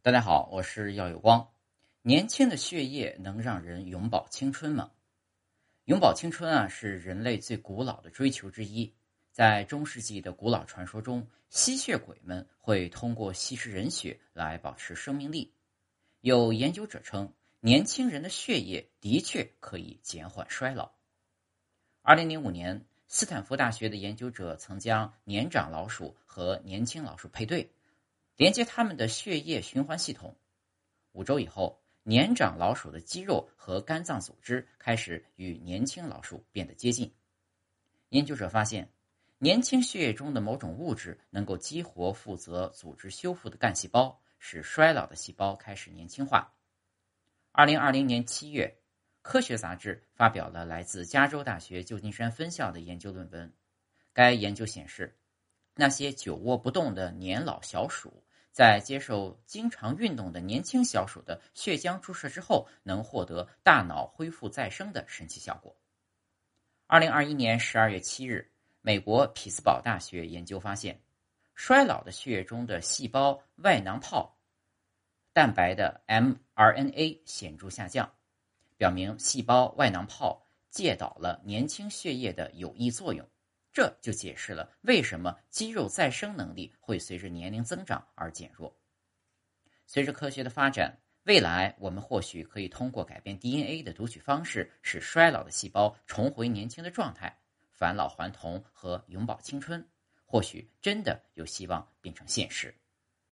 大家好，我是耀有光。年轻的血液能让人永葆青春吗？永葆青春啊，是人类最古老的追求之一。在中世纪的古老传说中，吸血鬼们会通过吸食人血来保持生命力。有研究者称，年轻人的血液的确可以减缓衰老。二零零五年，斯坦福大学的研究者曾将年长老鼠和年轻老鼠配对。连接他们的血液循环系统。五周以后，年长老鼠的肌肉和肝脏组织开始与年轻老鼠变得接近。研究者发现，年轻血液中的某种物质能够激活负责组织修复的干细胞，使衰老的细胞开始年轻化。二零二零年七月，《科学》杂志发表了来自加州大学旧金山分校的研究论文。该研究显示，那些久卧不动的年老小鼠。在接受经常运动的年轻小鼠的血浆注射之后，能获得大脑恢复再生的神奇效果。二零二一年十二月七日，美国匹兹堡大学研究发现，衰老的血液中的细胞外囊泡蛋白的 mRNA 显著下降，表明细胞外囊泡介导了年轻血液的有益作用。这就解释了为什么肌肉再生能力会随着年龄增长而减弱。随着科学的发展，未来我们或许可以通过改变 DNA 的读取方式，使衰老的细胞重回年轻的状态，返老还童和永葆青春，或许真的有希望变成现实。